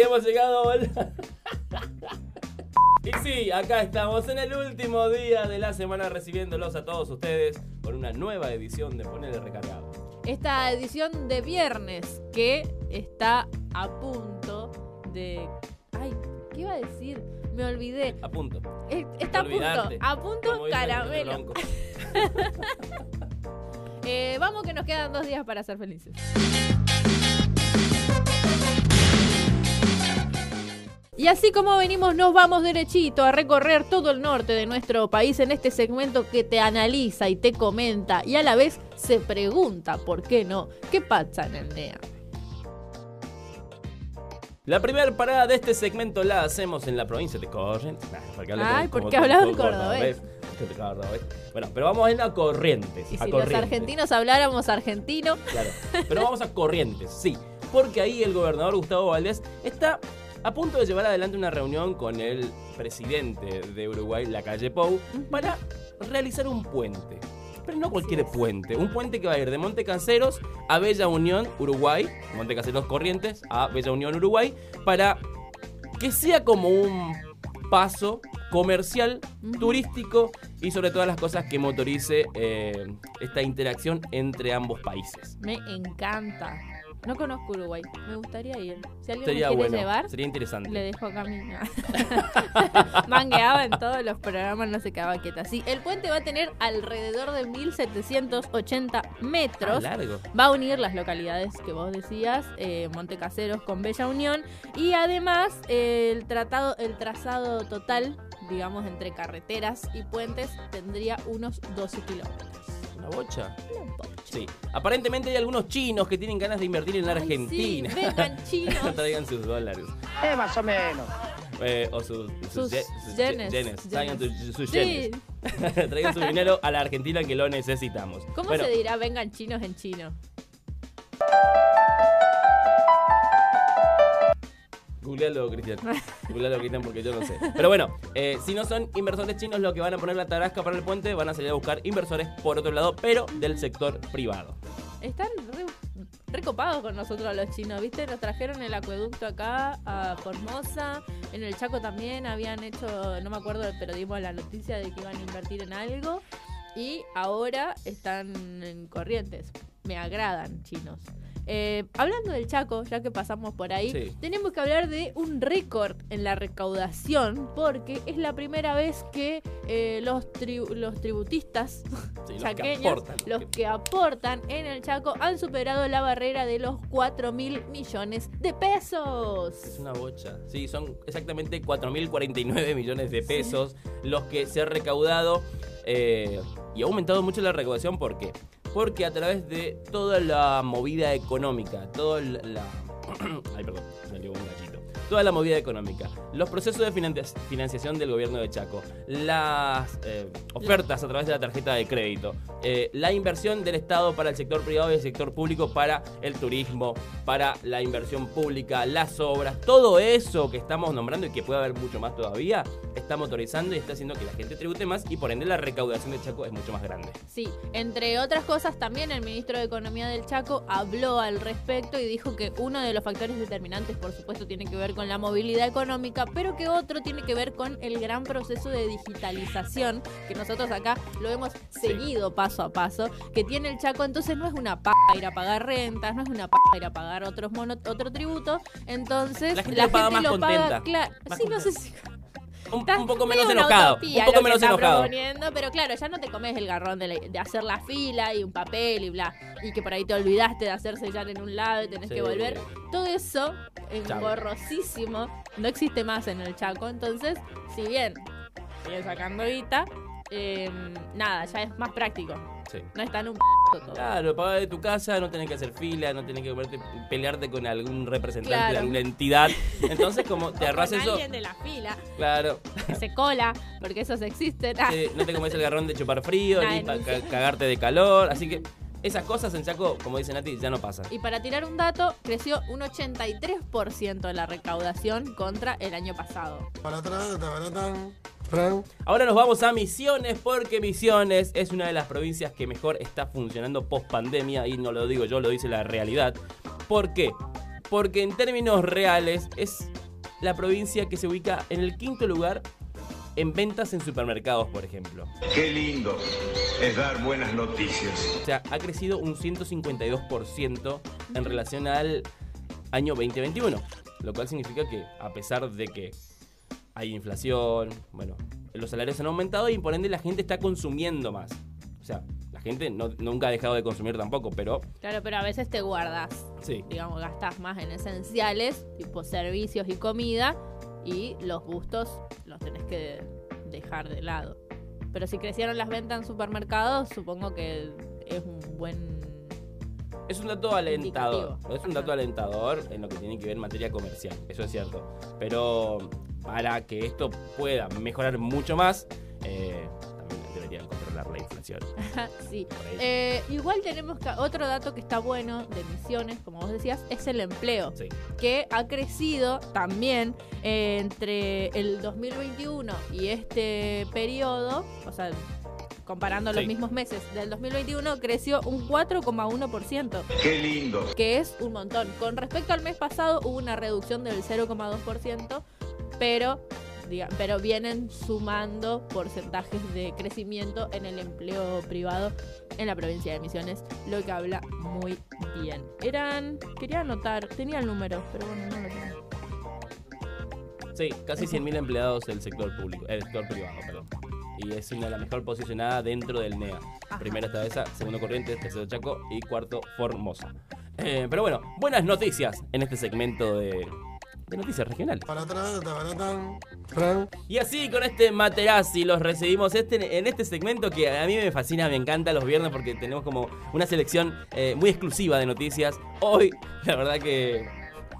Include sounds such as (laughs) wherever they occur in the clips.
sí, hemos llegado. (laughs) Y sí, acá estamos en el último día de la semana recibiéndolos a todos ustedes con una nueva edición de Ponele Recargado. Esta edición de viernes que está a punto de. Ay, ¿qué iba a decir? Me olvidé. A punto. Está a punto. A punto caramelo. (laughs) Eh, vamos que nos quedan dos días para ser felices. Y así como venimos, nos vamos derechito a recorrer todo el norte de nuestro país en este segmento que te analiza y te comenta y a la vez se pregunta, ¿por qué no? ¿Qué pasa en el NEA? La primera parada de este segmento la hacemos en la provincia de Corrientes. Nah, porque Ay, porque todo en cordobés. Cordobés. Bueno, pero vamos en la Corrientes. Y a si los argentinos habláramos argentino, Claro. Pero vamos a Corrientes, sí. Porque ahí el gobernador Gustavo Valdés está a punto de llevar adelante una reunión con el presidente de Uruguay, la calle Pou, para realizar un puente. Pero no cualquier puente, un puente que va a ir de Monte Caseros a Bella Unión, Uruguay, Monte Caseros Corrientes a Bella Unión, Uruguay, para que sea como un paso comercial, turístico y sobre todas las cosas que motorice eh, esta interacción entre ambos países. me encanta. No conozco Uruguay, me gustaría ir. Si alguien Sería me quiere bueno, llevar, sería interesante. Le dejo acá mi. (laughs) Mangueaba en todos los programas, no se quedaba quieta. Sí, el puente va a tener alrededor de 1780 metros. Ah, largo. Va a unir las localidades que vos decías, eh, Montecaseros con Bella Unión. Y además, eh, el, tratado, el trazado total, digamos, entre carreteras y puentes, tendría unos 12 kilómetros. ¿Una bocha? Una bocha. Sí. Aparentemente hay algunos chinos que tienen ganas de invertir en Ay, Argentina. sí, vengan (laughs) chinos. Traigan sus dólares. Eh, más o menos. Eh, o sus, Sus ye- yenes, yenes. Traigan sus- sus Sí. yenes. (laughs) Traigan su dinero a la Argentina que lo necesitamos. ¿Cómo Bueno, se dirá vengan chinos en chino? Googlealo, Cristian. Googlealo, (laughs) Cristian, porque yo no sé. Pero bueno, eh, si no son inversores chinos los que van a poner la tarasca para el puente, van a salir a buscar inversores por otro lado, pero del sector privado. Están re, recopados con nosotros los chinos, ¿viste? Nos trajeron el acueducto acá a Formosa. En el Chaco también habían hecho, no me acuerdo, pero dimos la noticia de que iban a invertir en algo. Y ahora están en Corrientes. Me agradan chinos. Eh, hablando del Chaco, ya que pasamos por ahí, Sí. tenemos que hablar de un récord en la recaudación, porque es la primera vez que eh, los, tri- los tributistas Sí, los que (laughs) chaqueños, aportan. los que aportan en el Chaco han superado la barrera de los 4 mil millones de pesos. Es una bocha. Sí, son exactamente 4.049 millones de pesos los que se ha recaudado. eh, y ha aumentado mucho la recaudación. ¿Por qué? Porque a través de toda la movida económica, toda la... (clears throat) Ay, perdón, me un gallito. Toda la movida económica, los procesos de financi- financiación del gobierno de Chaco, las eh, ofertas a través de la tarjeta de crédito, eh, la inversión del Estado para el sector privado y el sector público para el turismo, para la inversión pública, las obras, todo eso que estamos nombrando y que puede haber mucho más todavía, está motorizando y está haciendo que la gente tribute más y por ende la recaudación de Chaco es mucho más grande. Sí, entre otras cosas también el ministro de Economía del Chaco habló al respecto y dijo que uno de los factores determinantes por supuesto tiene que ver con la movilidad económica, pero que otro tiene que ver con el gran proceso de digitalización que nosotros acá lo hemos seguido paso a paso, que tiene el Chaco, entonces no es una paja ir a pagar rentas, no es una paja ir a pagar otros mono- otro tributo, entonces La gente lo paga más lo paga, contenta, claro, sí, no sé si Un, poco menos enojado. Un poco menos enojado. pero claro, ya no te comes el garrón de, la- de hacer la fila y un papel y bla. Y que por ahí te olvidaste de hacer sellar en un lado y tenés Sí. que volver. Todo eso, engorrosísimo, no existe más en el Chaco. Entonces, si bien sigue sacando guita, eh, nada, ya es más práctico. Sí. No está en un todo. Claro, pagar de tu casa, no tenés que hacer fila, no tenés que pelearte con algún representante de alguna entidad. Entonces, como te con eso, alguien de la fila claro, que se cola, porque esos existen. Ah, eh, no te comes el garrón de chupar frío, Nah, ni pa- no ca- cagarte de calor. Así que esas cosas en Chaco, como dice Nati, ya no pasan. Y para tirar un dato, creció un 83% la recaudación contra el año pasado. Ahora nos vamos a Misiones porque Misiones es una de las provincias que mejor está funcionando post pandemia y no lo digo yo, lo dice la realidad. ¿Por qué? porque en términos reales es la provincia que se ubica en el quinto lugar en ventas en supermercados, por ejemplo. Qué lindo es dar buenas noticias. O sea, ha crecido un 152% en relación al año 2021. Lo cual significa que, a pesar de que hay inflación, bueno, los salarios han aumentado y por ende la gente está consumiendo más. O sea, la gente no- nunca ha dejado de consumir tampoco, pero Claro, pero a veces te guardas. sí. Digamos, gastas más en esenciales, tipo servicios y comida, y los gustos los tenés que dejar de lado. Pero si crecieron las ventas en supermercados, supongo que es un buen. Es un dato alentador. Indicativo. Es un dato alentador en lo que tiene que ver en materia comercial. Eso es cierto. Pero para que esto pueda mejorar mucho más, eh, también deberían controlar la inflación. (laughs) sí. Eh, igual tenemos que, otro dato que está bueno de Misiones, como vos decías, es el empleo. Sí. que ha crecido también eh, entre el 2021 y este periodo, o sea, comparando los mismos meses del 2021, creció un 4,1%, Qué lindo. que es un montón. Con respecto al mes pasado hubo una reducción del 0,2%, pero diga- pero vienen sumando porcentajes de crecimiento en el empleo privado en la provincia de Misiones, lo que habla muy bien. Eran, quería anotar, tenía el número, pero bueno, no lo tengo. Sí, casi 100.000 empleados del sector público, el sector privado, perdón. Y es una de las mejor posicionada dentro del NEA. Ajá. Primero está esa, segundo Corrientes, tercero Chaco y cuarto Formosa. Eh, pero bueno, buenas noticias en este segmento de, de noticias regionales. Y así con este Materazzi los recibimos este, en este segmento que a mí me fascina, me encanta los viernes porque tenemos como una selección eh, muy exclusiva de noticias. Hoy, (laughs) la verdad que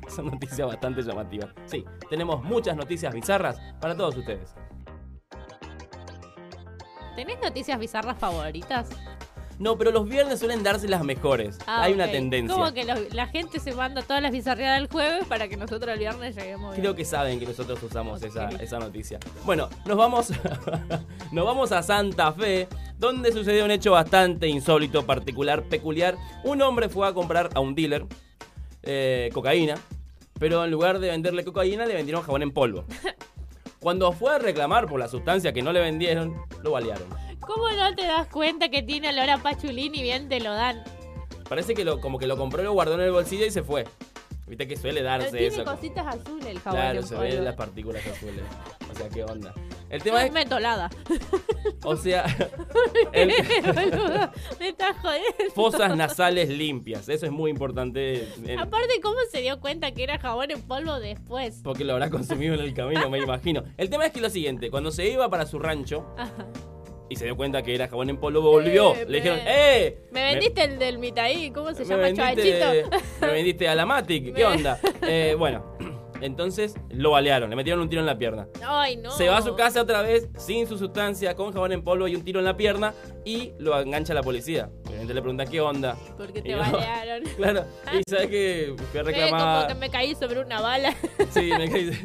son noticias bastante llamativas. Sí, tenemos muchas noticias bizarras para todos ustedes. ¿Tenés noticias bizarras favoritas? No, pero los viernes suelen darse las mejores. Ah, Hay una tendencia. Como que la gente se manda todas las bizarreadas del jueves para que nosotros el viernes lleguemos bien. Creo que saben que nosotros usamos esa, esa noticia. Bueno, nos vamos, (laughs) nos vamos a Santa Fe, donde sucedió un hecho bastante insólito, particular, peculiar. Un hombre fue a comprar a un dealer eh, cocaína, pero en lugar de venderle cocaína, le vendieron jabón en polvo. (laughs) Cuando fue a reclamar por la sustancia que no le vendieron, lo balearon. ¿Cómo no te das cuenta que tiene olor a pachulín y bien te lo dan? Parece que lo, como que lo compró, lo guardó en el bolsillo y se fue. Viste que suele Pero darse tiene eso. cositas azules el jabón Claro, se ven las partículas azules. O sea, ¿qué onda? El tema No es, es mentolada. o sea, (laughs) el- (laughs) me estás jodiendo. fosas nasales limpias. Eso es muy importante. en- Aparte, ¿cómo se dio cuenta que era jabón en polvo después? porque lo habrá consumido en el camino, me imagino. El tema es que lo siguiente, cuando se iba para su rancho Ajá. y se dio cuenta que era jabón en polvo, volvió. Eh, Le dijeron, me- ¡eh! Me vendiste el del Mitaí, ¿cómo se me llama? vendiste, Chavachito. me vendiste a la Matic, ¿qué Me- onda? Eh, bueno, entonces lo balearon, le metieron un tiro en la pierna. Ay, no. Se va a su casa otra vez sin su sustancia, con jabón en polvo y un tiro en la pierna y lo engancha la policía. Obviamente le preguntan qué onda. Porque Y te no. (laughs) balearon. Claro, y sabes que (laughs) fui a como reclamar. que me caí sobre una bala. Sí, me caí- (laughs)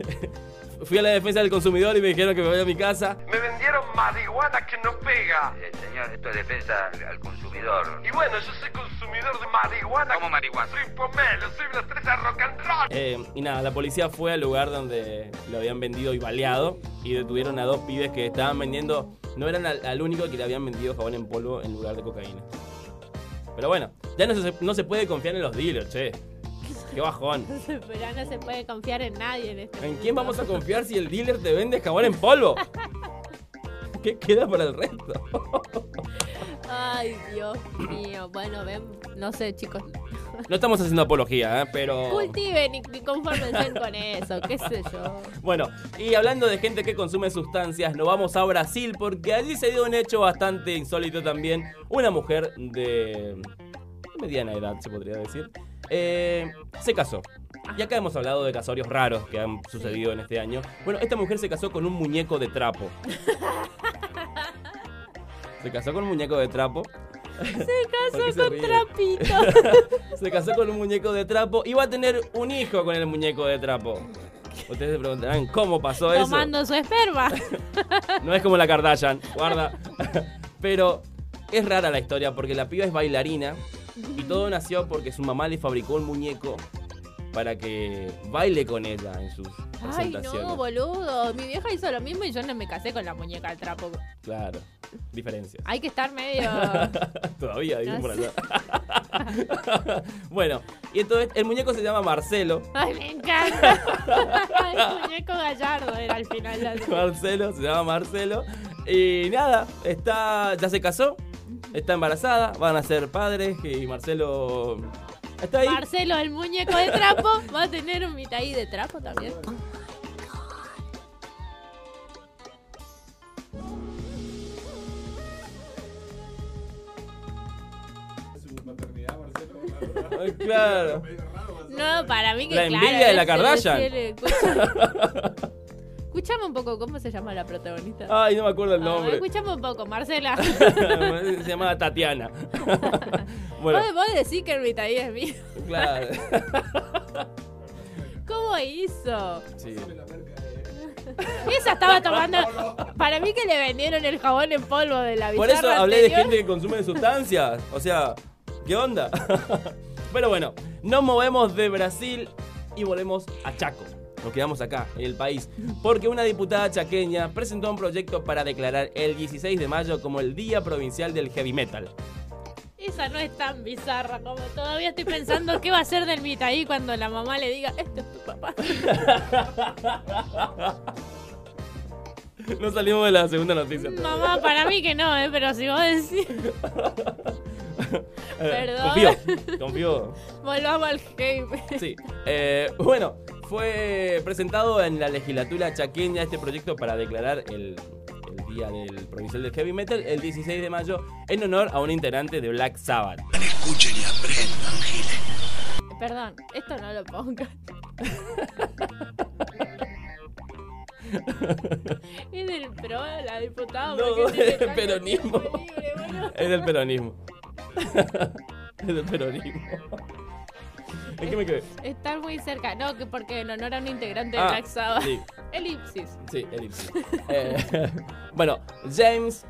Fui a la defensa del consumidor y me dijeron que me vaya a mi casa. Me vendieron marihuana que no pega. Eh, señor, esto es defensa al consumidor. Y bueno, yo soy consumidor de marihuana. ¿Cómo marihuana? Soy pomelo, soy una estrella rock and roll. Eh, y nada, la policía fue al lugar donde lo habían vendido y baleado y detuvieron a dos pibes que estaban vendiendo. No eran al, al único que le habían vendido jabón en polvo en lugar de cocaína. Pero bueno, ya no se, no se puede confiar en los dealers, che. Qué bajón. (laughs) Pero ya no se puede confiar en nadie en este ¿En mundo. quién vamos a confiar si el dealer te vende jabón en polvo? (laughs) ¿Qué queda para el resto? Ay, Dios mío. Bueno, ven, no sé, chicos. No estamos haciendo apología, ¿eh? pero... Cultiven y, confórmense con eso, qué sé yo. Bueno, y hablando de gente que consume sustancias, nos vamos a Brasil porque allí se dio un hecho bastante insólito también. Una mujer de mediana edad, se podría decir, eh, se casó. Y acá hemos hablado de casorios raros que han sucedido en este año. Bueno, esta mujer se casó con un muñeco de trapo. (laughs) Se casó con un muñeco de trapo. Se ¿Por qué casó se con ríe? trapito. (laughs) Se casó con un muñeco de trapo y va a tener un hijo con el muñeco de trapo. Ustedes se preguntarán, ¿cómo pasó eso? Tomando su esperma. (laughs) No es como la Kardashian, guarda. (laughs) Pero es rara la historia porque la piba es bailarina y todo nació porque su mamá le fabricó un muñeco para que baile con ella en sus Ay, presentaciones. no, boludo. Mi vieja hizo lo mismo y yo no me casé con la muñeca del trapo. Claro, diferencias. Hay que estar medio. (laughs) Todavía, dicen por allá. (laughs) bueno, y entonces el muñeco se llama Marcelo. Ay, me encanta. (laughs) El muñeco gallardo era al final. la- Marcelo, se llama Marcelo. Y nada, está, ya se casó, está embarazada, van a ser padres y Marcelo está ahí. Marcelo, el muñeco de trapo, va a tener un mitaí de trapo también. Ay, claro. No, para mí que La claro. envidia de la Kardashian. (laughs) es- es- escucha- Escuchame un poco, ¿cómo se llama la protagonista? Ay, no me acuerdo el Ah, nombre. escuchame un poco, Marcela. (laughs) se llamaba Tatiana. (laughs) bueno, Vos, vos decís que el mitaí es mío. claro. (laughs) ¿Cómo hizo? Sí. Esa estaba tomando. Para mí que le vendieron el jabón en polvo de la Por eso hablé de gente que consume sustancias. O sea, ¿qué onda? Pero bueno, nos movemos de Brasil y volvemos a Chaco. Nos quedamos acá, en el país. Porque una diputada chaqueña presentó un proyecto para declarar el 16 de mayo como el Día Provincial del Heavy Metal. Esa no es tan bizarra como todavía estoy pensando qué va a ser del mitaí cuando la mamá le diga, este es tu papá. (laughs) No salimos de la segunda noticia. Mamá, para mí que no, ¿eh? pero si vos decís, (laughs) Eh, perdón. Confío, confío. volvamos al game. Sí. Eh, bueno, fue presentado en la legislatura chaqueña este proyecto para declarar el, el Día del Provincial del Heavy Metal el 16 de mayo en honor a un integrante de Black Sabbath. Escuchen y aprendan, Giles. Perdón, esto no lo pongas. (laughs) es del PRO, la diputada. No, es del peronismo. libre. (laughs) Es del peronismo. es del peronismo. (laughs) ¿En qué me quedé? Está muy cerca, no, que porque en honor a un integrante de Ah, Black Sabbath. Sí, (laughs) Elipsis. sí, elipsis. Eh, (laughs) bueno, James.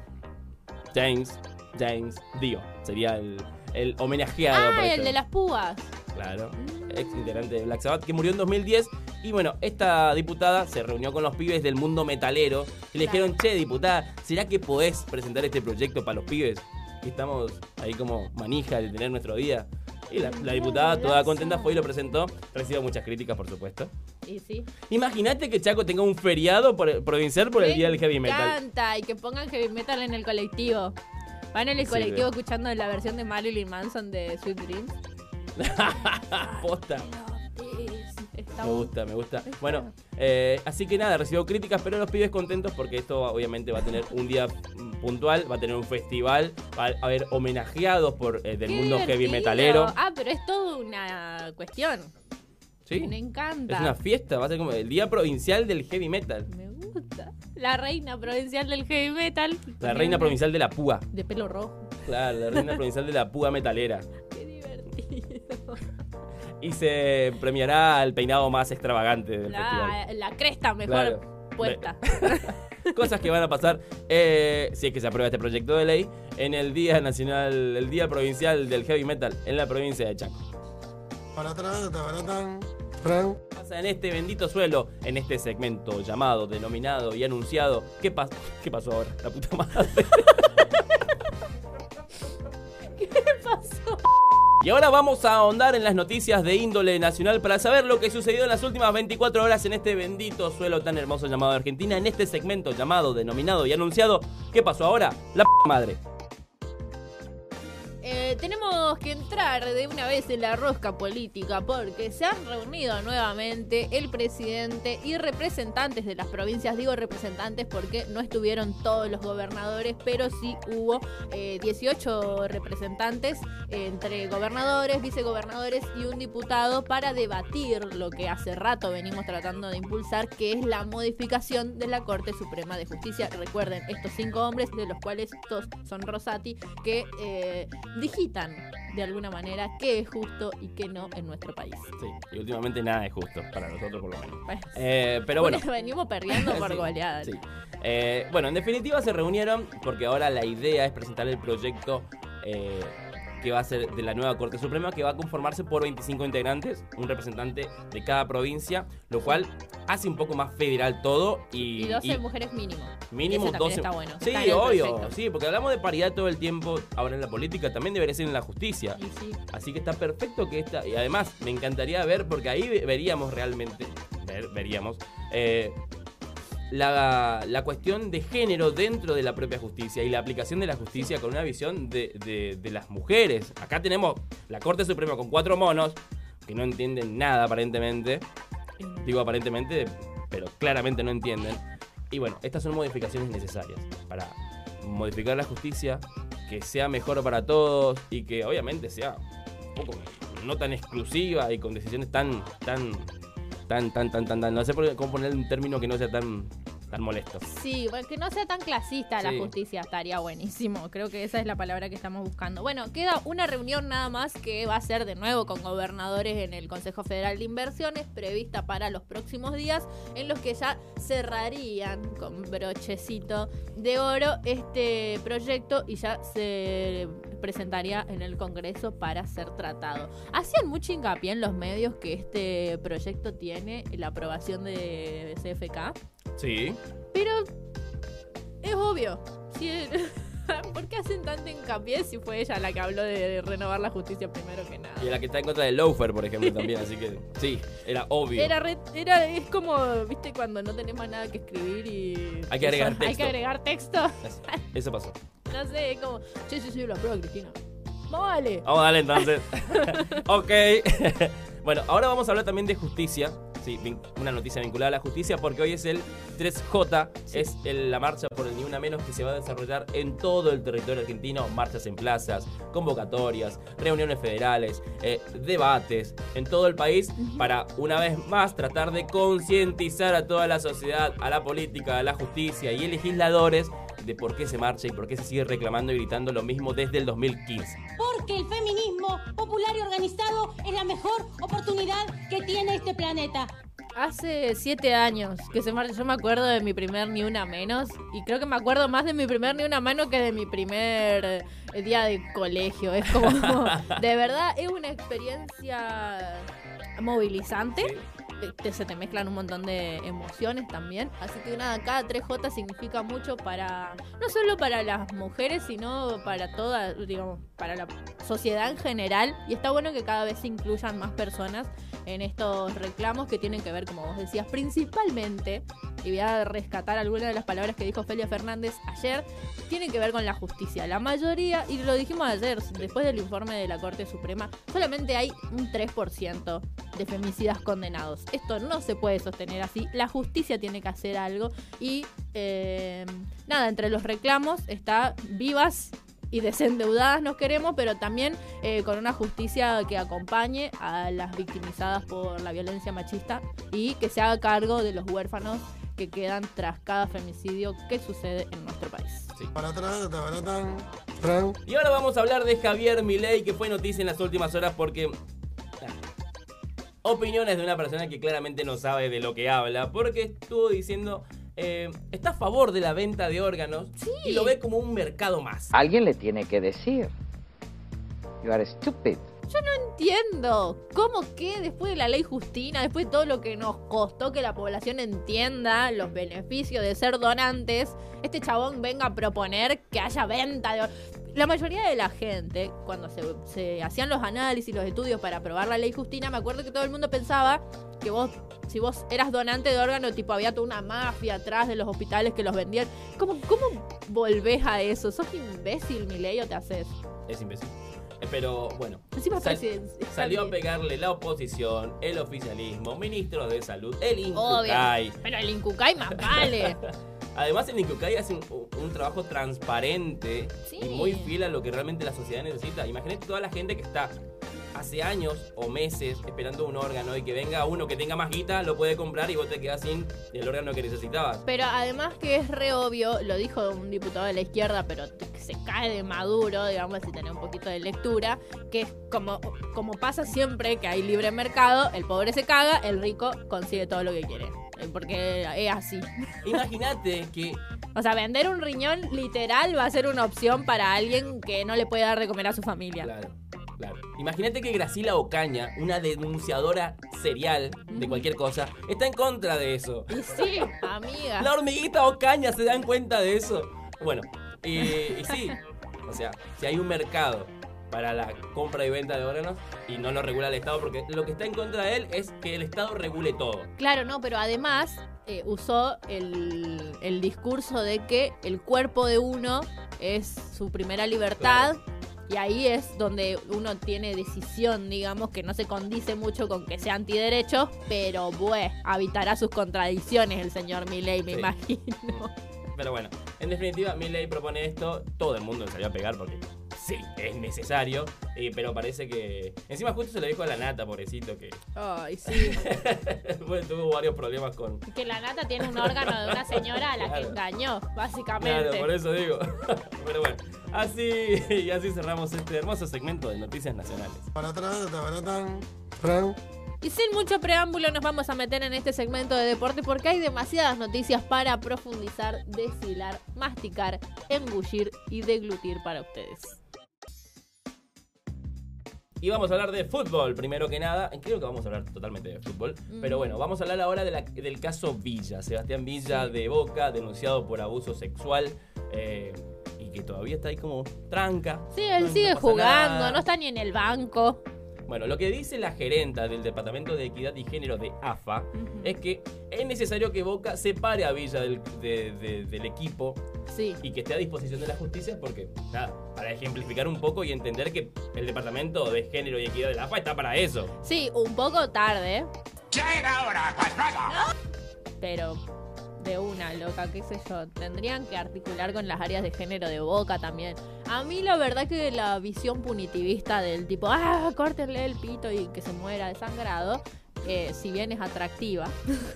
James. James Dio. Sería el, el homenajeado. Ah, el de las púas. Claro, ex integrante de Black Sabbath, que murió en 2010. Y bueno, esta diputada se reunió con los pibes del mundo metalero y le Claro. dijeron, che, diputada, ¿será que podés presentar este proyecto para los pibes? Que estamos ahí como manija de tener nuestro día. Y la, la diputada, toda contenta, fue y lo presentó. Recibió muchas críticas, por supuesto. Y sí. Imagínate que Chaco tenga un feriado por- provincial por el Me Día del Heavy Metal. encanta, y que pongan heavy metal en el colectivo. Van en el Sí, colectivo veo. escuchando la versión de Marilyn Manson de Sweet Dreams. (laughs) Posta. Me gusta, me gusta. Bueno, eh, así que nada, recibió críticas, pero los pibes contentos porque esto obviamente va a tener un día puntual, va a tener un festival, va a haber homenajeados por eh, del Qué mundo heavy divertido. metalero. Ah, pero es toda una cuestión. ¿Sí? Me encanta. Es una fiesta, va a ser como el día provincial del heavy metal. Me gusta. La reina provincial del heavy metal. La reina provincial de la púa. De pelo rojo. Claro, la reina provincial de la púa metalera. (laughs) Qué divertido. Y se premiará al peinado más extravagante del festival. La, la cresta mejor Claro. puesta. (laughs) Cosas que van a pasar, eh, si es que se aprueba este proyecto de ley, en el Día Nacional, el Día Provincial del Heavy Metal en la provincia de Chaco. Paratran, tabaratán, fran. Pasa en este bendito suelo, en este segmento llamado, denominado y anunciado. ¿Qué, pas- ¿Qué pasó ahora? La puta madre. (laughs) Y ahora vamos a ahondar en las noticias de índole nacional para saber lo que sucedió en las últimas 24 horas en este bendito suelo tan hermoso llamado Argentina, en este segmento llamado, denominado y anunciado. ¿Qué pasó ahora? La p madre. Eh, tenemos que entrar de una vez en la rosca política porque se han reunido nuevamente el presidente y representantes de las provincias. Digo representantes porque no estuvieron todos los gobernadores, pero sí hubo eh, 18 representantes eh, entre gobernadores, vicegobernadores y un diputado para debatir lo que hace rato venimos tratando de impulsar, que es la modificación de la Corte Suprema de Justicia. Recuerden, estos cinco hombres, de los cuales dos son Rosati, que eh, digitan de alguna manera qué es justo y qué no en nuestro país. Sí, y últimamente nada es justo, para nosotros por lo menos. Pues, Eh, pero bueno. (laughs) venimos perdiendo (laughs) por Sí, goleadas. sí. Eh, bueno, en definitiva se reunieron porque ahora la idea es presentar el proyecto eh, que va a ser de la nueva Corte Suprema, que va a conformarse por 25 integrantes, un representante de cada provincia, lo cual hace un poco más federal todo y, Y 12 y mujeres mínimo. mínimo Ese también 12. está bueno. Sí, Está obvio, sí, porque hablamos de paridad todo el tiempo, ahora en la política también debería ser en la justicia. Y sí. Así que está perfecto que esta. Y además, me encantaría ver, porque ahí ve- veríamos realmente. ver- veríamos. eh, la, la cuestión de género dentro de la propia justicia y la aplicación de la justicia con una visión de, de- las mujeres. Acá tenemos la Corte Suprema con cuatro monos que no entienden nada aparentemente. Digo aparentemente, pero claramente no entienden. Y bueno, estas son modificaciones necesarias para modificar la justicia, que sea mejor para todos y que obviamente sea un poco no tan exclusiva y con decisiones tan, tan, tan, tan, tan, tan, tan. No sé por- cómo poner un término que no sea tan, tan molesto. Sí, que no sea tan clasista Sí. la justicia, estaría buenísimo. Creo que esa es la palabra que estamos buscando. Bueno, queda una reunión nada más que va a ser de nuevo con gobernadores en el Consejo Federal de Inversiones, prevista para los próximos días, en los que ya cerrarían con brochecito de oro este proyecto y ya se presentaría en el Congreso para ser tratado. Hacían mucho hincapié en los medios que este proyecto tiene la aprobación de CFK. Sí. Pero es obvio. Si (laughs) ¿Por qué hacen tanto hincapié si fue ella la que habló de renovar la justicia primero que nada? Y la que está en contra de Loafer, por ejemplo, también. Así que sí, era obvio. Era, re- era es como, viste, cuando no tenés más nada que escribir y... Hay que agregar Hay texto. que agregar texto. Eso, eso pasó. No sé, es como, sí, sí, sí, la prueba, Cristina. Vale. Vamos a darle entonces. (laughs) ok. (laughs) bueno, ahora vamos a hablar también de justicia. Sí, una noticia vinculada a la justicia porque hoy es el 3J, es el- la marcha por el Ni Una Menos que se va a desarrollar en todo el territorio argentino, marchas en plazas, convocatorias, reuniones federales, eh, debates en todo el país para una vez más tratar de concientizar a toda la sociedad, a la política, a la justicia y a legisladores de por qué se marcha y por qué se sigue reclamando y gritando lo mismo desde el 2015. Porque el feminismo popular y organizado es la mejor oportunidad que tiene este planeta. Hace siete años que se marcha. Yo me acuerdo de mi primer Ni Una Menos. Y creo que me acuerdo más de mi primer Ni Una Mano que de mi primer eh, día de colegio. Es como. (laughs) de verdad, es una experiencia movilizante. Te- se te mezclan un montón de emociones también. Así que nada, cada 3J significa mucho para. No solo para las mujeres, sino para toda, digamos, para la sociedad en general. Y está bueno que cada vez se incluyan más personas en estos reclamos que tienen que ver, como vos decías, principalmente, y voy a rescatar algunas de las palabras que dijo Felia Fernández ayer, tienen que ver con la justicia. La mayoría, y lo dijimos ayer, después del informe de la Corte Suprema, solamente hay un 3% de femicidas condenados. Esto no se puede sostener así. La justicia tiene que hacer algo y eh, nada, entre los reclamos está vivas y desendeudadas nos queremos, pero también eh, con una justicia que acompañe a las victimizadas por la violencia machista y que se haga cargo de los huérfanos que quedan tras cada femicidio que sucede en nuestro país. Y ahora vamos a hablar de Javier Milei, que fue noticia en las últimas horas porque... Opiniones de una persona que claramente no sabe de lo que habla, porque estuvo diciendo... eh, está a favor de la venta de órganos y lo ve como un mercado más. Alguien le tiene que decir. You are stupid. Yo no entiendo cómo que después de la ley Justina, después de todo lo que nos costó que la población entienda los beneficios de ser donantes, este chabón venga a proponer que haya venta de... or- La mayoría de la gente, cuando se, se hacían los análisis, los estudios para aprobar la ley Justina, me acuerdo que todo el mundo pensaba que vos, si vos eras donante de órgano, tipo había toda una mafia atrás de los hospitales que los vendían. ¿Cómo, cómo volvés a eso? ¿Sos imbécil, Milei, o te haces? Es imbécil. Eh, Pero bueno, sal- salió a pegarle la oposición, el oficialismo, ministro de salud, el Obvio. INCUCAI. Pero el Incucay más vale. (laughs) Además, el INCUCAI hace un, un trabajo transparente Sí. y muy fiel a lo que realmente la sociedad necesita. Imagínate toda la gente que está hace años o meses esperando un órgano y que venga uno que tenga más guita, lo puede comprar y vos te quedás sin el órgano que necesitabas. Pero además que es re obvio, lo dijo un diputado de la izquierda, pero se cae de maduro, digamos, si tenés un poquito de lectura, que es como, como pasa siempre que hay libre mercado, el pobre se caga, el rico consigue todo lo que quiere. Eh, Porque es así. (laughs) Imagínate que O sea, vender un riñón literal va a ser una opción para alguien que no le puede dar de comer a su familia. Claro, claro. Imagínate que Graciela Ocaña, una denunciadora serial de cualquier cosa, está en contra de eso. Y sí, amiga. La hormiguita Ocaña se dan cuenta de eso. Bueno, y, y sí, o sea, si hay un mercado para la compra y venta de órganos y no lo regula el Estado, porque lo que está en contra de él es que el Estado regule todo. Claro, no, pero además eh, usó el, el discurso de que el cuerpo de uno es su primera libertad. Y ahí es donde uno tiene decisión, digamos, que no se condice mucho con que sea antiderechos, pero bueno, habitará sus contradicciones el señor Milley, me Sí. imagino. Pero bueno, en definitiva, Milley propone esto, todo el mundo le salió a pegar porque sí, es necesario, eh, pero parece que... Encima justo se lo dijo a la nata, pobrecito, que Ay, sí. (laughs) bueno, tuvo varios problemas con... Que la nata tiene un órgano de una señora a la que engañó, básicamente. Claro, por eso digo. (laughs) Pero bueno, así y así cerramos este hermoso segmento de noticias nacionales. Tabaratan, tabaratan, tran. Y sin mucho preámbulo nos vamos a meter en este segmento de deporte porque hay demasiadas noticias para profundizar, deshilar, masticar, engullir y deglutir para ustedes. Y vamos a hablar de fútbol, primero que nada. Creo que vamos a hablar totalmente de fútbol. Pero bueno, vamos a hablar ahora de la- del caso Villa. Sebastián Villa de Boca, denunciado por abuso sexual. eh, y que todavía está ahí como tranca. Sí, él No- sigue jugando, nada. no está ni en el banco. Bueno, lo que dice la gerenta del Departamento de Equidad y Género de AFA es que es necesario que Boca separe a Villa del, de- de- del equipo Sí. y que esté a disposición de la justicia porque, nada, para ejemplificar un poco y entender que el Departamento de Género y Equidad de la AFA está para eso. Sí, un poco tarde, ¡Ya era hora, pero de una loca, qué sé yo. Tendrían que articular con las áreas de género de boca también. A mí la verdad que la visión punitivista del tipo, ah, córtenle el pito y que se muera desangrado, eh, si bien es atractiva,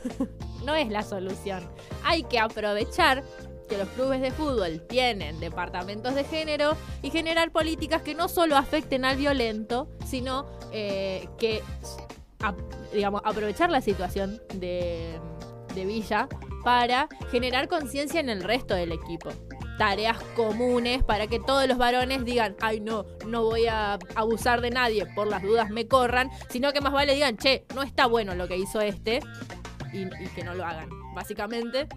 (laughs) no es la solución. Hay que aprovechar que los clubes de fútbol tienen departamentos de género y generar políticas que no solo afecten al violento, sino eh, que, digamos, aprovechar la situación de Villa para generar conciencia en el resto del equipo. Tareas comunes para que todos los varones digan, ay no, no voy a abusar de nadie, por las dudas me corran, sino que más vale digan, che, no está bueno lo que hizo este y, y que no lo hagan. Básicamente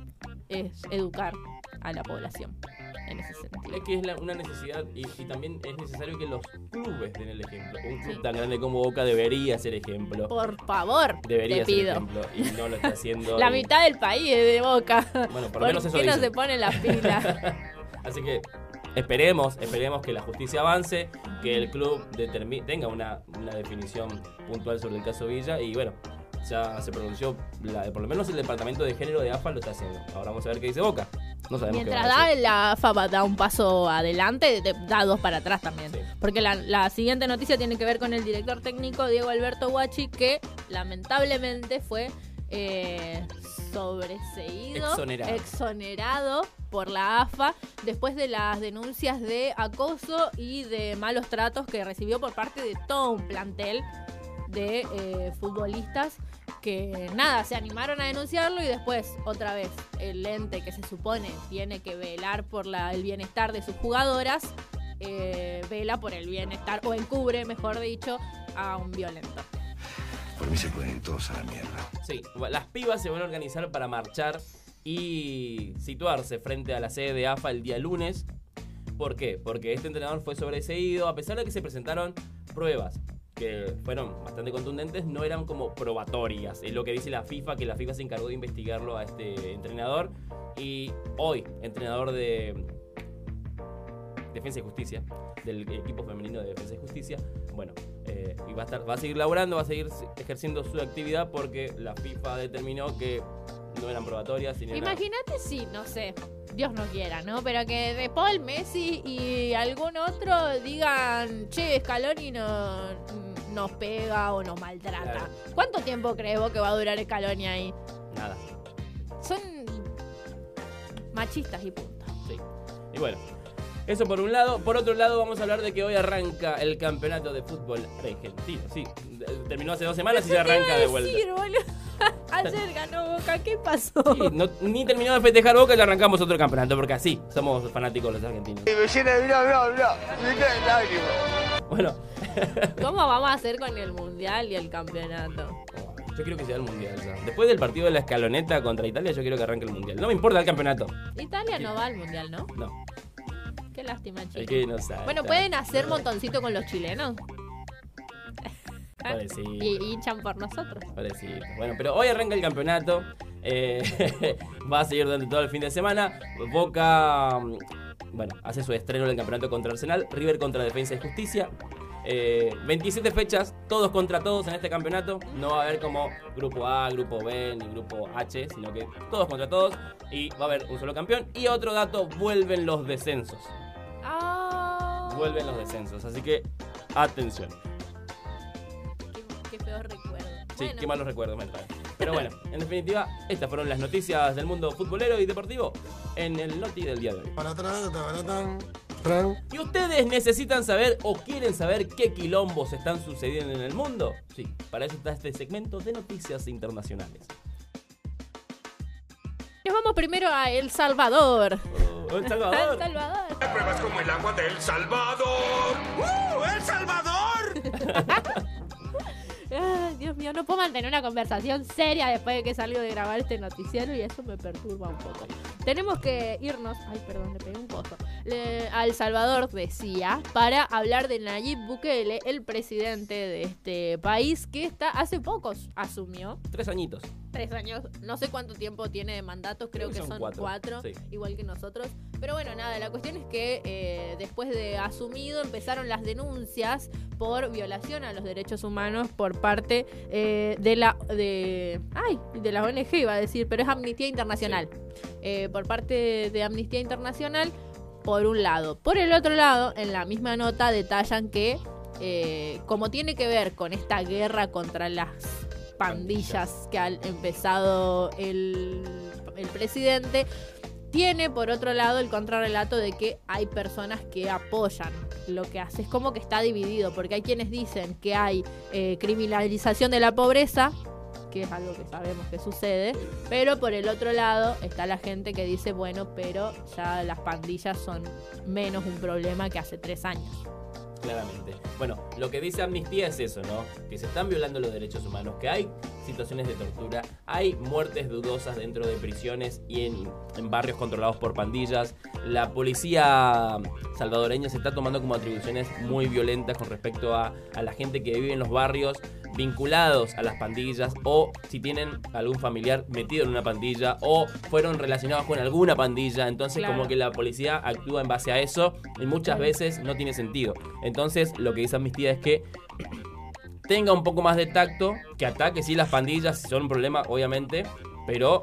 es educar a la población en ese sentido. Es que es la- una necesidad y, y también es necesario que los clubes den el ejemplo. Un club Sí. tan grande como Boca debería ser ejemplo. Por favor, Debería te ser pido. ejemplo y no lo está (laughs) haciendo. La y- mitad del país es de boca. Bueno, por lo ¿Por menos eso qué no se pone las pilas? (laughs) Así que esperemos, esperemos que la justicia avance, que el club tenga una, una definición puntual sobre el caso Villa y bueno, ya se pronunció, la- por lo menos el departamento de género de AFA lo está haciendo. Ahora vamos a ver qué dice Boca. No sabemos Mientras qué va a da decir. la AFA da un paso adelante, te- da dos para atrás también. Sí. Porque la, la siguiente noticia tiene que ver con el director técnico Diego Alberto Guachi, que lamentablemente fue eh, sobreseído, Exonerado. exonerado por la AFA después de las denuncias de acoso y de malos tratos que recibió por parte de todo un plantel de eh, futbolistas que nada, se animaron a denunciarlo y después otra vez el ente que se supone tiene que velar por la- el bienestar de sus jugadoras, eh, vela por el bienestar o encubre, mejor dicho, a un violento. Por mí se pueden todos a la mierda. Sí, las pibas se van a organizar para marchar y situarse frente a la sede de AFA el día lunes. ¿Por qué? Porque este entrenador fue sobreseído, a pesar de que se presentaron pruebas que fueron bastante contundentes, no eran como probatorias. Es lo que dice la FIFA, que la FIFA se encargó de investigarlo a este entrenador. Y hoy, entrenador de Defensa y Justicia, del equipo femenino de Defensa y Justicia, bueno, eh, y va a, estar, va a seguir laburando, va a seguir ejerciendo su actividad porque la FIFA determinó que no eran probatorias. Imagínate si, no sé, Dios no quiera, ¿no? Pero que de Paul Messi y algún otro digan, che, Scaloni no, nos pega o nos maltrata. Claro. ¿Cuánto tiempo crees vos que va a durar Scaloni ahí? Nada. Son machistas y punto. Sí. Y bueno, eso por un lado. Por otro lado, vamos a hablar de que hoy arranca el campeonato de fútbol argentino. Sí, terminó hace dos semanas y ya arranca de vuelta. decir? (laughs) Ayer ganó Boca, ¿qué pasó? Sí, no- ni terminó de festejar Boca y arrancamos otro campeonato, porque así somos fanáticos los argentinos. Bueno, ¿Cómo vamos a hacer con el mundial y el campeonato? yo quiero que sea el mundial ya. Después del partido de la escaloneta contra Italia, yo quiero que arranque el mundial. No me importa el campeonato. Italia no va al mundial, ¿no? No, Qué lástima, chicos. que no sabe. Bueno, ¿pueden hacer montoncito con los chilenos? Y, hinchan por nosotros. Parecido. Bueno, pero hoy arranca el campeonato. eh, (laughs) va a seguir durante todo el fin de semana. Boca, mm, bueno, hace su estreno en el campeonato contra Arsenal. River contra Defensa y Justicia. Eh, 27 fechas, todos contra todos en este campeonato. No va a haber como grupo A, grupo B ni grupo H, sino que todos contra todos. Y va a haber un solo campeón. Y otro dato, vuelven los descensos. Ah, Vuelven los descensos. Así que, atención. Qué, qué feo recuerdo. Sí, Bueno, qué malos recuerdos me trae. Pero bueno, en definitiva, estas fueron las noticias del mundo futbolero y deportivo en el Noti del día de hoy. ¿Y ustedes necesitan saber o quieren saber qué quilombos están sucediendo en el mundo? Sí, para eso está este segmento de noticias internacionales. Nos vamos primero a El Salvador. Oh, El (laughs) El Salvador. Salvador. Pruebas como el agua del Salvador. (laughs) ¡Uh! ¡El Salvador! (laughs) Dios no puedo mantener una conversación seria después de que salgo de grabar este noticiero y eso me perturba un poco. Tenemos que irnos, ay, perdón, le pegué un coso, le- a El Salvador, decía, para hablar de Nayib Bukele, el presidente de este país que está hace pocos asumió. Tres añitos. Tres años, no sé cuánto tiempo tiene de mandato, creo, que son, cuatro, sí. igual que nosotros. Pero bueno, nada, la cuestión es que eh, después de asumido empezaron las denuncias por violación a los derechos humanos por parte eh, de la de ay de la ONG iba a decir, pero es Amnistía Internacional. Eh, por parte de Amnistía Internacional, por un lado. Por el otro lado, en la misma nota detallan que eh, como tiene que ver con esta guerra contra las pandillas que ha empezado el, presidente, tiene por otro lado el contrarrelato de que hay personas que apoyan lo que hace. Es como que está dividido, porque hay quienes dicen que hay eh, criminalización de la pobreza, que es algo que sabemos que sucede, pero por el otro lado está la gente que dice, bueno, pero ya las pandillas son menos un problema que hace tres años. Claramente. Bueno, lo que dice Amnistía es eso, ¿no? Que se están violando los derechos humanos, que hay situaciones de tortura, hay muertes dudosas dentro de prisiones y en, en barrios controlados por pandillas. La policía salvadoreña se está tomando como atribuciones muy violentas con respecto a, a la gente que vive en los barrios vinculados a las pandillas o si tienen algún familiar metido en una pandilla o fueron relacionados con alguna pandilla. Entonces Claro. como que la policía actúa en base a eso y muchas veces no tiene sentido. Entonces lo que dice Amnistía es que (clears throat) tenga un poco más de tacto, que ataque sí las pandillas, son un problema obviamente, pero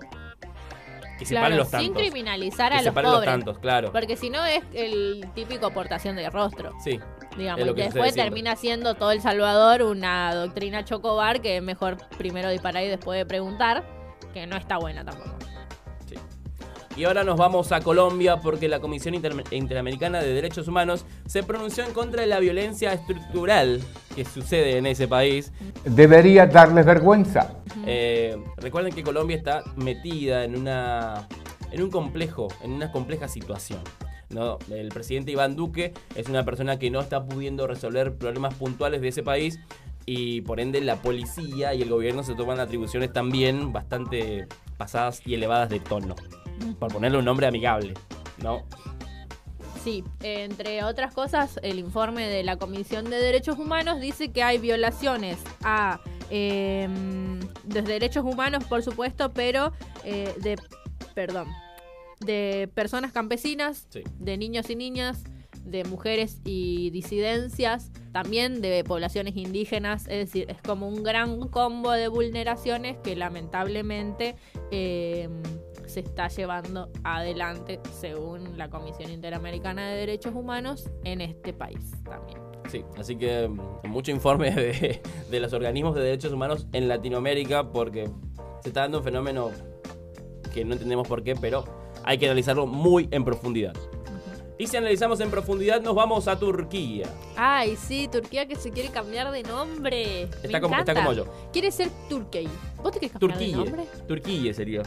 que separen los sin tantos. criminalizar Que a los separen los pobres. tantos, claro. Porque si no es el típico portación de rostro. Sí, Digamos, y que después termina siendo todo El Salvador una doctrina chocobar que es mejor primero disparar y después de preguntar, que no está buena tampoco. Sí. Y ahora nos vamos a Colombia porque la Comisión Inter- Interamericana de Derechos Humanos se pronunció en contra de la violencia estructural que sucede en ese país. Debería darles vergüenza. Eh, recuerden que Colombia está metida en una en un complejo, en una compleja situación. ¿No? El presidente Iván Duque es una persona que no está pudiendo resolver problemas puntuales de ese país y por ende la policía y el gobierno se toman atribuciones también bastante pasadas y elevadas de tono. Por ponerle un nombre amigable, ¿no? Sí, entre otras cosas, el informe de la Comisión de Derechos Humanos dice que hay violaciones a los derechos humanos, por supuesto, pero eh, de, perdón, de personas campesinas, Sí. de niños y niñas, de mujeres y disidencias, también de poblaciones indígenas, es decir, es como un gran combo de vulneraciones que lamentablemente eh, se está llevando adelante según la Comisión Interamericana de Derechos Humanos en este país también. Sí, así que mm, mucho informe de, de los organismos de derechos humanos en Latinoamérica porque se está dando un fenómeno que no entendemos por qué, pero hay que analizarlo muy en profundidad. Y si analizamos en profundidad, nos vamos a Turquía. Ay, sí, Turquía que se quiere cambiar de nombre. Me Está como- está como yo. Quiere ser Turkey. ¿Vos te querés cambiar de Turquía. nombre? Turquía sería.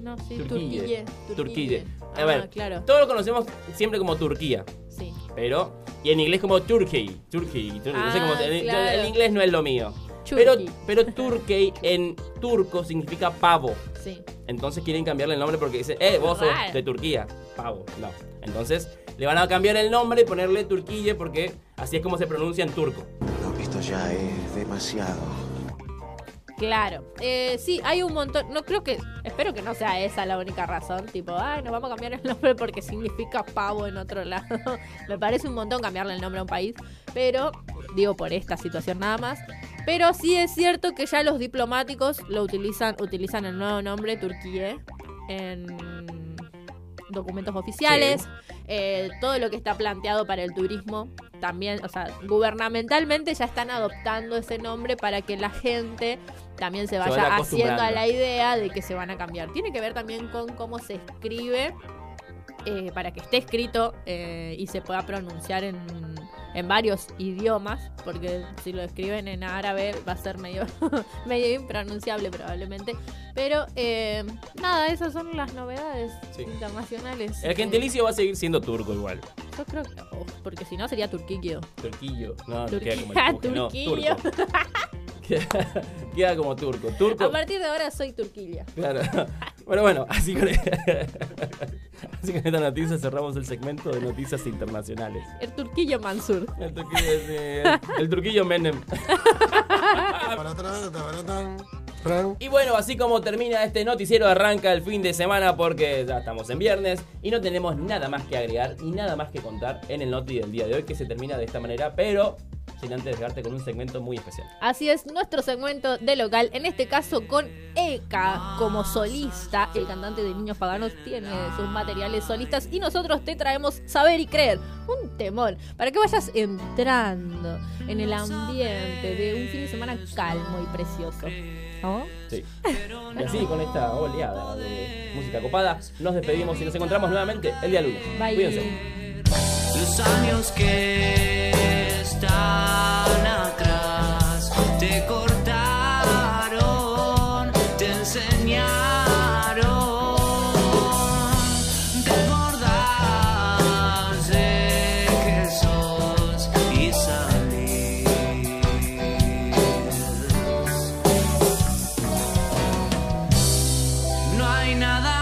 No, sí, Turquille. Turquille. Turquille. A Ah, ver, claro. Todos lo conocemos siempre como Turquía. Sí. Pero, y en inglés como Turkey. Turkey. Tur- no sé cómo Ah, el, claro. el inglés no es lo mío. Pero, Turkey. pero Turkey en turco significa pavo. Sí. Entonces quieren cambiarle el nombre porque dicen, eh, vos sos de Turquía. Pavo. No. Entonces le van a cambiar el nombre y ponerle Turquille porque así es como se pronuncia en turco. No, esto ya es demasiado. Claro. Eh, sí, hay un montón. No creo que. Espero que no sea esa la única razón. Tipo, ay, nos vamos a cambiar el nombre porque significa pavo en otro lado. (laughs) Me parece un montón cambiarle el nombre a un país. Pero, digo, por esta situación nada más. Pero sí es cierto que ya los diplomáticos lo utilizan, utilizan el nuevo nombre Turquía en documentos oficiales. Eh, todo lo que está planteado para el turismo también, o sea, gubernamentalmente ya están adoptando ese nombre para que la gente también se Se vaya haciendo a la idea de que se van a cambiar. Tiene que ver también con cómo se escribe eh, para que esté escrito eh, y se pueda pronunciar en, en varios idiomas, porque si lo escriben en árabe va a ser medio, (laughs) medio impronunciable probablemente. Pero eh, nada, esas son las novedades Sí. internacionales. El gentilicio va a seguir siendo turco igual. Yo creo que, oh, porque si no sería turquillo. Turquillo. No, Turquía, queda como el turco. No, turquillo. turco. (laughs) Queda, (laughs) queda como turco. Turco. A partir de ahora soy turquilla. Claro. (laughs) Bueno, bueno, así con, (laughs) así con esta noticia cerramos el segmento de noticias internacionales. El turquillo Mansur. El turquillo, sí, el, el turquillo Menem. Y bueno, así como termina este noticiero, arranca el fin de semana porque ya estamos en viernes y no tenemos nada más que agregar y nada más que contar en el noti del día de hoy que se termina de esta manera, pero sin antes dejarte con un segmento muy especial. Así es, nuestro segmento de local, en este caso con Eka como solista. El cantante de Niños Paganos tiene sus materiales solistas y nosotros te traemos Saber y Creer, un temor, para que vayas entrando en el ambiente de un fin de semana calmo y precioso. ¿No? Sí. Y así con esta oleada de música copada, nos despedimos y nos encontramos nuevamente el día lunes. Bye. Cuídense. Los años que están atrás te cortaron, te enseñaron, te de que y salís. No hay nada